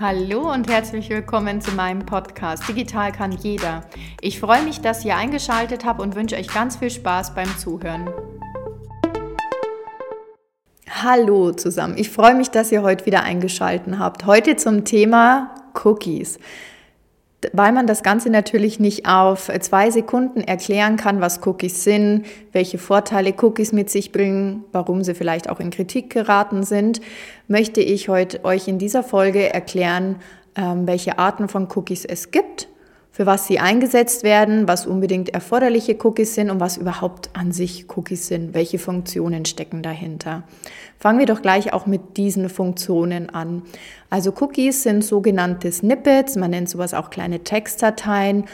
Hallo und herzlich willkommen zu meinem Podcast Digital kann jeder. Ich freue mich, dass ihr eingeschaltet habt und wünsche euch ganz viel Spaß beim Zuhören. Hallo zusammen, ich freue mich, dass ihr heute wieder eingeschaltet habt. Heute zum Thema Cookies weil man das Ganze natürlich nicht auf zwei Sekunden erklären kann, was Cookies sind, welche Vorteile Cookies mit sich bringen, warum sie vielleicht auch in Kritik geraten sind, möchte ich heute euch in dieser Folge erklären, ähm, welche Arten von Cookies es gibt für was sie eingesetzt werden, was unbedingt erforderliche Cookies sind und was überhaupt an sich Cookies sind, welche Funktionen stecken dahinter. Fangen wir doch gleich auch mit diesen Funktionen an. Also Cookies sind sogenannte Snippets, man nennt sowas auch kleine Textdateien,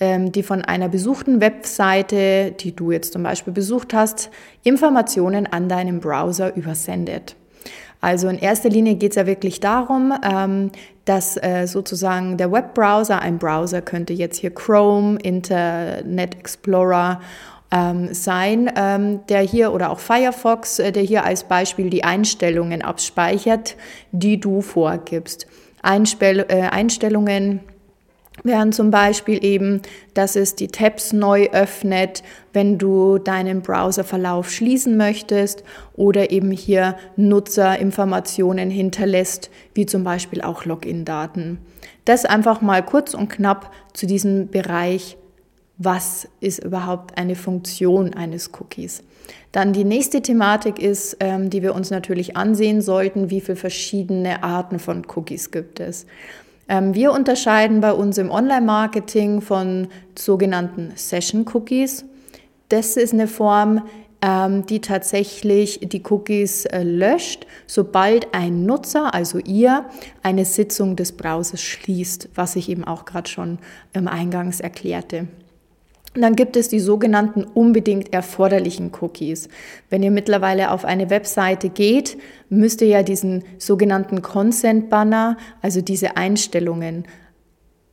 ähm, die von einer besuchten Webseite, die du jetzt zum Beispiel besucht hast, Informationen an deinen Browser übersendet. Also in erster Linie geht es ja wirklich darum, ähm, dass äh, sozusagen der Webbrowser, ein Browser könnte jetzt hier Chrome, Internet Explorer ähm, sein, ähm, der hier oder auch Firefox, äh, der hier als Beispiel die Einstellungen abspeichert, die du vorgibst. Einspell äh, Einstellungen wären zum Beispiel eben, dass es die Tabs neu öffnet, wenn du deinen Browserverlauf schließen möchtest oder eben hier Nutzerinformationen hinterlässt, wie zum Beispiel auch Login-Daten. Das einfach mal kurz und knapp zu diesem Bereich, was ist überhaupt eine Funktion eines Cookies. Dann die nächste Thematik ist, ähm, die wir uns natürlich ansehen sollten, wie viele verschiedene Arten von Cookies gibt es. Ähm, wir unterscheiden bei uns im Online-Marketing von sogenannten Session-Cookies. Das ist eine Form, ähm, die tatsächlich die Cookies äh, löscht, sobald ein Nutzer, also ihr, eine Sitzung des Browsers schließt, was ich eben auch gerade schon im Eingangs erklärte. Und dann gibt es die sogenannten unbedingt erforderlichen Cookies. Wenn ihr mittlerweile auf eine Webseite geht, müsst ihr ja diesen sogenannten Consent Banner, also diese Einstellungen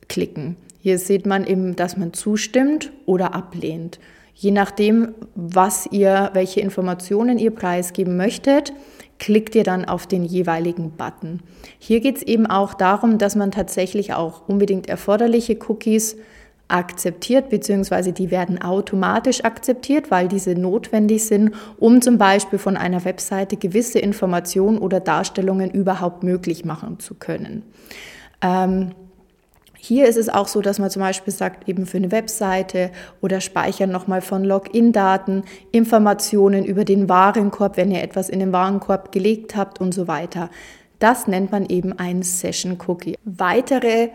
klicken. Hier sieht man eben, dass man zustimmt oder ablehnt. Je nachdem, was ihr, welche Informationen ihr preisgeben möchtet, klickt ihr dann auf den jeweiligen Button. Hier geht es eben auch darum, dass man tatsächlich auch unbedingt erforderliche Cookies akzeptiert, beziehungsweise die werden automatisch akzeptiert, weil diese notwendig sind, um zum Beispiel von einer Webseite gewisse Informationen oder Darstellungen überhaupt möglich machen zu können. Ähm, hier ist es auch so, dass man zum Beispiel sagt, eben für eine Webseite oder speichern nochmal von Login-Daten, Informationen über den Warenkorb, wenn ihr etwas in den Warenkorb gelegt habt und so weiter. Das nennt man eben ein Session-Cookie. Weitere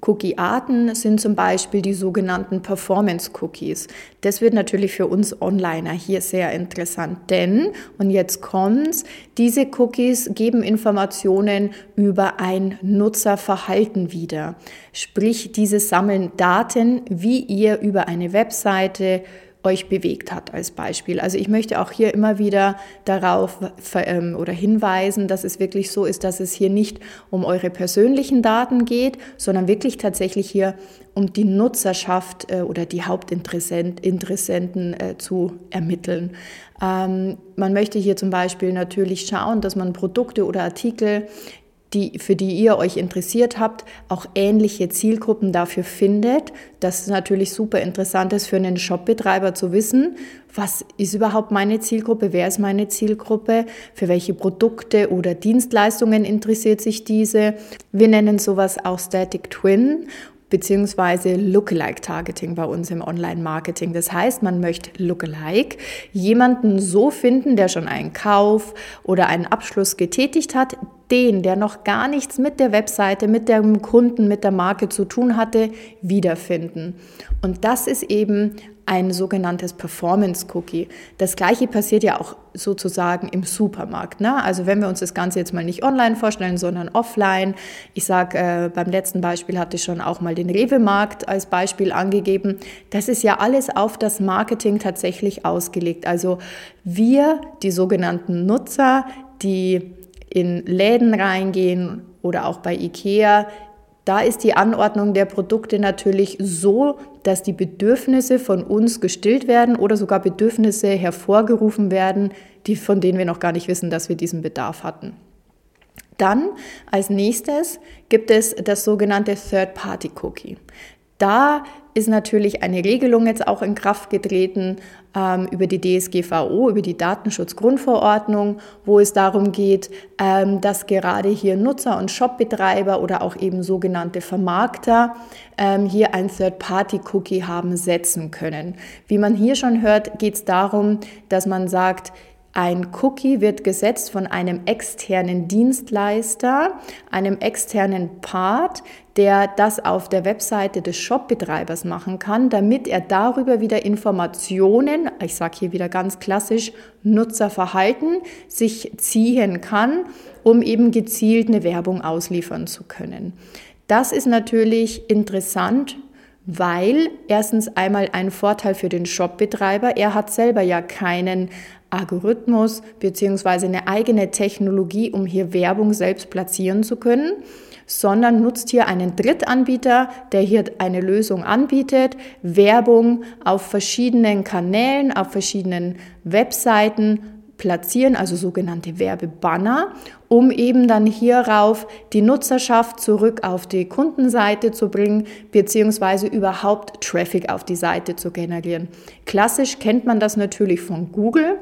Cookie-Arten sind zum Beispiel die sogenannten Performance-Cookies. Das wird natürlich für uns Onliner hier sehr interessant, denn, und jetzt kommt's, diese Cookies geben Informationen über ein Nutzerverhalten wieder. Sprich, diese sammeln Daten, wie ihr über eine Webseite euch bewegt hat als Beispiel. Also ich möchte auch hier immer wieder darauf ähm, oder hinweisen, dass es wirklich so ist, dass es hier nicht um eure persönlichen Daten geht, sondern wirklich tatsächlich hier um die Nutzerschaft äh, oder die Hauptinteressenten äh, zu ermitteln. Ähm, man möchte hier zum Beispiel natürlich schauen, dass man Produkte oder Artikel die, für die ihr euch interessiert habt, auch ähnliche Zielgruppen dafür findet. Das ist natürlich super interessant ist für einen Shopbetreiber zu wissen, was ist überhaupt meine Zielgruppe, wer ist meine Zielgruppe, für welche Produkte oder Dienstleistungen interessiert sich diese. Wir nennen sowas auch Static Twin beziehungsweise Lookalike Targeting bei uns im Online-Marketing. Das heißt, man möchte Lookalike jemanden so finden, der schon einen Kauf oder einen Abschluss getätigt hat, den, der noch gar nichts mit der Webseite, mit dem Kunden, mit der Marke zu tun hatte, wiederfinden. Und das ist eben ein sogenanntes Performance-Cookie. Das gleiche passiert ja auch sozusagen im Supermarkt. Ne? Also wenn wir uns das Ganze jetzt mal nicht online vorstellen, sondern offline. Ich sage, äh, beim letzten Beispiel hatte ich schon auch mal den Rewe-Markt als Beispiel angegeben. Das ist ja alles auf das Marketing tatsächlich ausgelegt. Also wir, die sogenannten Nutzer, die in Läden reingehen oder auch bei IKEA, da ist die Anordnung der Produkte natürlich so, dass die Bedürfnisse von uns gestillt werden oder sogar Bedürfnisse hervorgerufen werden, die, von denen wir noch gar nicht wissen, dass wir diesen Bedarf hatten. Dann als nächstes gibt es das sogenannte Third-Party-Cookie. Da ist natürlich eine Regelung jetzt auch in Kraft getreten ähm, über die DSGVO, über die Datenschutzgrundverordnung, wo es darum geht, ähm, dass gerade hier Nutzer und Shopbetreiber oder auch eben sogenannte Vermarkter ähm, hier ein Third-Party-Cookie haben setzen können. Wie man hier schon hört, geht es darum, dass man sagt, ein Cookie wird gesetzt von einem externen Dienstleister, einem externen Part, der das auf der Webseite des Shopbetreibers machen kann, damit er darüber wieder Informationen, ich sage hier wieder ganz klassisch, Nutzerverhalten sich ziehen kann, um eben gezielt eine Werbung ausliefern zu können. Das ist natürlich interessant, weil erstens einmal ein Vorteil für den Shopbetreiber, er hat selber ja keinen Algorithmus beziehungsweise eine eigene Technologie, um hier Werbung selbst platzieren zu können, sondern nutzt hier einen Drittanbieter, der hier eine Lösung anbietet, Werbung auf verschiedenen Kanälen, auf verschiedenen Webseiten platzieren, also sogenannte Werbebanner, um eben dann hierauf die Nutzerschaft zurück auf die Kundenseite zu bringen, beziehungsweise überhaupt Traffic auf die Seite zu generieren. Klassisch kennt man das natürlich von Google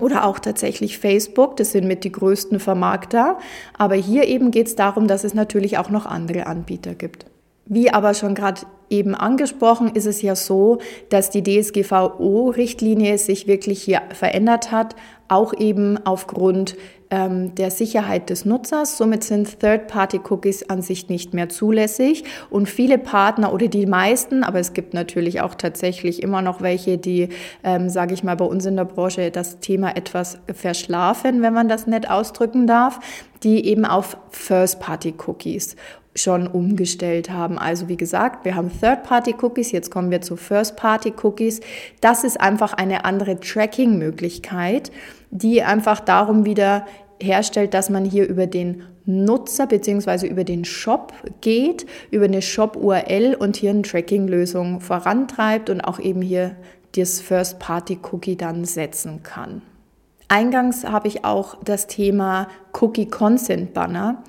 oder auch tatsächlich Facebook, das sind mit die größten Vermarkter. Aber hier eben geht es darum, dass es natürlich auch noch andere Anbieter gibt. Wie aber schon gerade eben angesprochen, ist es ja so, dass die DSGVO-Richtlinie sich wirklich hier verändert hat, auch eben aufgrund ähm, der Sicherheit des Nutzers. Somit sind Third-Party-Cookies an sich nicht mehr zulässig und viele Partner oder die meisten, aber es gibt natürlich auch tatsächlich immer noch welche, die, ähm, sage ich mal, bei uns in der Branche das Thema etwas verschlafen, wenn man das nicht ausdrücken darf, die eben auf First-Party-Cookies schon umgestellt haben. Also wie gesagt, wir haben Third-Party-Cookies, jetzt kommen wir zu First-Party-Cookies. Das ist einfach eine andere Tracking-Möglichkeit, die einfach darum wieder herstellt, dass man hier über den Nutzer bzw. über den Shop geht, über eine Shop-URL und hier eine Tracking-Lösung vorantreibt und auch eben hier das First-Party-Cookie dann setzen kann. Eingangs habe ich auch das Thema Cookie Consent Banner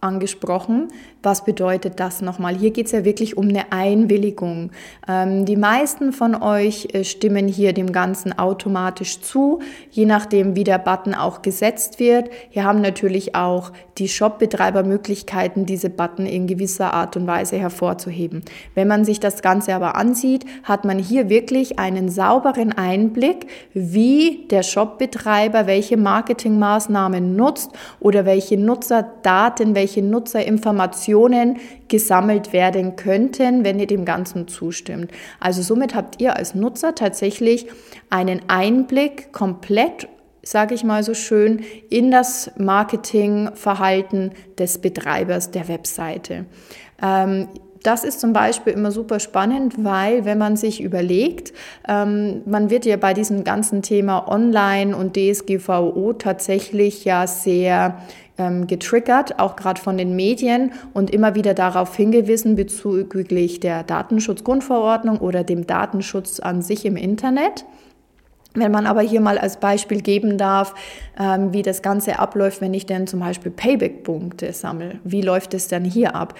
angesprochen. Was bedeutet das nochmal? Hier geht es ja wirklich um eine Einwilligung. Ähm, die meisten von euch äh, stimmen hier dem Ganzen automatisch zu, je nachdem, wie der Button auch gesetzt wird. Hier haben natürlich auch die Shopbetreiber Möglichkeiten, diese Button in gewisser Art und Weise hervorzuheben. Wenn man sich das Ganze aber ansieht, hat man hier wirklich einen sauberen Einblick, wie der Shopbetreiber welche Marketingmaßnahmen nutzt oder welche Nutzerdaten, welche Nutzerinformationen Informationen gesammelt werden könnten, wenn ihr dem Ganzen zustimmt. Also somit habt ihr als Nutzer tatsächlich einen Einblick komplett sage ich mal so schön, in das Marketingverhalten des Betreibers der Webseite. Ähm, das ist zum Beispiel immer super spannend, weil wenn man sich überlegt, ähm, man wird ja bei diesem ganzen Thema Online und DSGVO tatsächlich ja sehr ähm, getriggert, auch gerade von den Medien und immer wieder darauf hingewiesen bezüglich der Datenschutzgrundverordnung oder dem Datenschutz an sich im Internet. Wenn man aber hier mal als Beispiel geben darf, ähm, wie das Ganze abläuft, wenn ich denn zum Beispiel Payback-Punkte sammle, wie läuft es denn hier ab?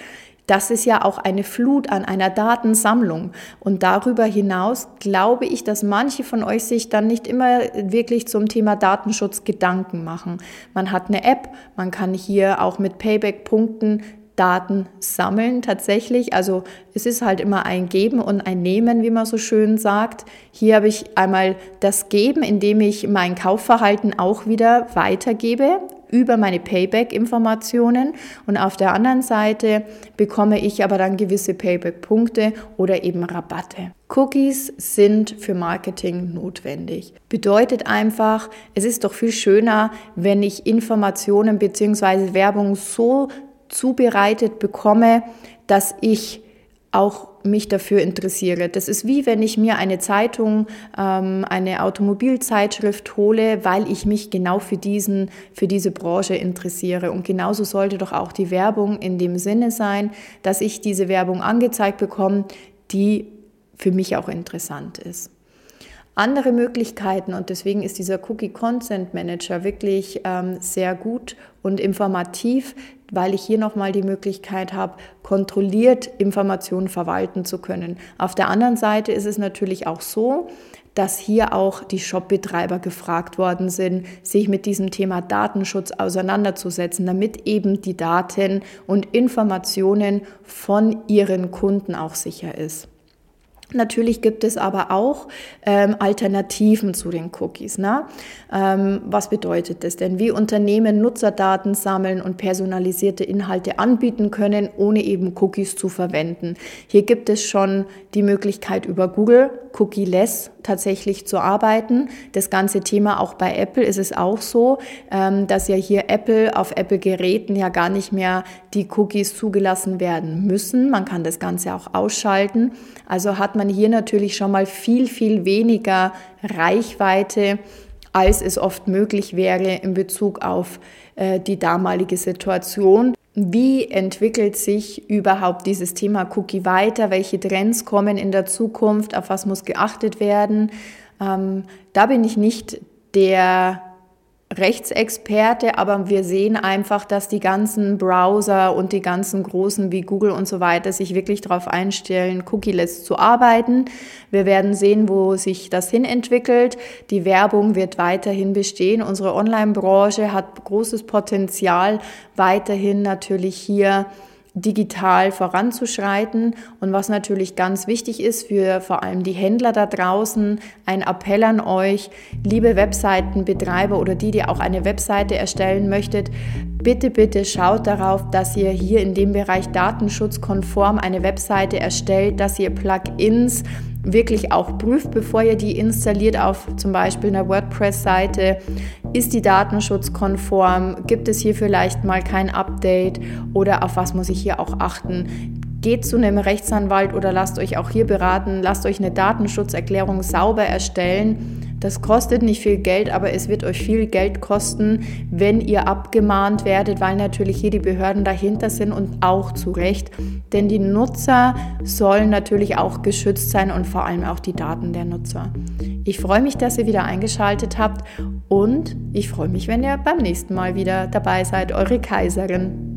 Das ist ja auch eine Flut an einer Datensammlung. Und darüber hinaus glaube ich, dass manche von euch sich dann nicht immer wirklich zum Thema Datenschutz Gedanken machen. Man hat eine App, man kann hier auch mit Payback-Punkten Daten sammeln tatsächlich. Also es ist halt immer ein Geben und ein Nehmen, wie man so schön sagt. Hier habe ich einmal das Geben, indem ich mein Kaufverhalten auch wieder weitergebe über meine Payback-Informationen und auf der anderen Seite bekomme ich aber dann gewisse Payback-Punkte oder eben Rabatte. Cookies sind für Marketing notwendig. Bedeutet einfach, es ist doch viel schöner, wenn ich Informationen bzw. Werbung so zubereitet bekomme, dass ich auch mich dafür interessiere. Das ist wie wenn ich mir eine Zeitung, ähm, eine Automobilzeitschrift hole, weil ich mich genau für, diesen, für diese Branche interessiere. Und genauso sollte doch auch die Werbung in dem Sinne sein, dass ich diese Werbung angezeigt bekomme, die für mich auch interessant ist. Andere Möglichkeiten und deswegen ist dieser Cookie Consent Manager wirklich ähm, sehr gut und informativ, weil ich hier nochmal die Möglichkeit habe, kontrolliert Informationen verwalten zu können. Auf der anderen Seite ist es natürlich auch so, dass hier auch die Shopbetreiber gefragt worden sind, sich mit diesem Thema Datenschutz auseinanderzusetzen, damit eben die Daten und Informationen von ihren Kunden auch sicher ist. Natürlich gibt es aber auch ähm, Alternativen zu den Cookies. Ne? Ähm, was bedeutet das denn? Wie Unternehmen Nutzerdaten sammeln und personalisierte Inhalte anbieten können, ohne eben Cookies zu verwenden. Hier gibt es schon die Möglichkeit über Google Cookie-less tatsächlich zu arbeiten. Das ganze Thema auch bei Apple ist es auch so, ähm, dass ja hier Apple auf Apple-Geräten ja gar nicht mehr die Cookies zugelassen werden müssen. Man kann das Ganze auch ausschalten. Also hat man hier natürlich schon mal viel, viel weniger Reichweite als es oft möglich wäre in Bezug auf äh, die damalige Situation. Wie entwickelt sich überhaupt dieses Thema Cookie weiter? Welche Trends kommen in der Zukunft? Auf was muss geachtet werden? Ähm, da bin ich nicht der Rechtsexperte, aber wir sehen einfach, dass die ganzen Browser und die ganzen großen wie Google und so weiter sich wirklich darauf einstellen, cookieless zu arbeiten. Wir werden sehen, wo sich das hin entwickelt. Die Werbung wird weiterhin bestehen. Unsere Online-Branche hat großes Potenzial, weiterhin natürlich hier digital voranzuschreiten. Und was natürlich ganz wichtig ist für vor allem die Händler da draußen, ein Appell an euch, liebe Webseitenbetreiber oder die, die auch eine Webseite erstellen möchtet, bitte, bitte schaut darauf, dass ihr hier in dem Bereich datenschutzkonform eine Webseite erstellt, dass ihr Plugins wirklich auch prüft, bevor ihr die installiert auf zum Beispiel einer WordPress-Seite. Ist die datenschutzkonform? Gibt es hier vielleicht mal kein Update? Oder auf was muss ich hier auch achten? Geht zu einem Rechtsanwalt oder lasst euch auch hier beraten, lasst euch eine Datenschutzerklärung sauber erstellen das kostet nicht viel Geld, aber es wird euch viel Geld kosten, wenn ihr abgemahnt werdet, weil natürlich hier die Behörden dahinter sind und auch zu Recht. Denn die Nutzer sollen natürlich auch geschützt sein und vor allem auch die Daten der Nutzer. Ich freue mich, dass ihr wieder eingeschaltet habt und ich freue mich, wenn ihr beim nächsten Mal wieder dabei seid. Eure Kaiserin.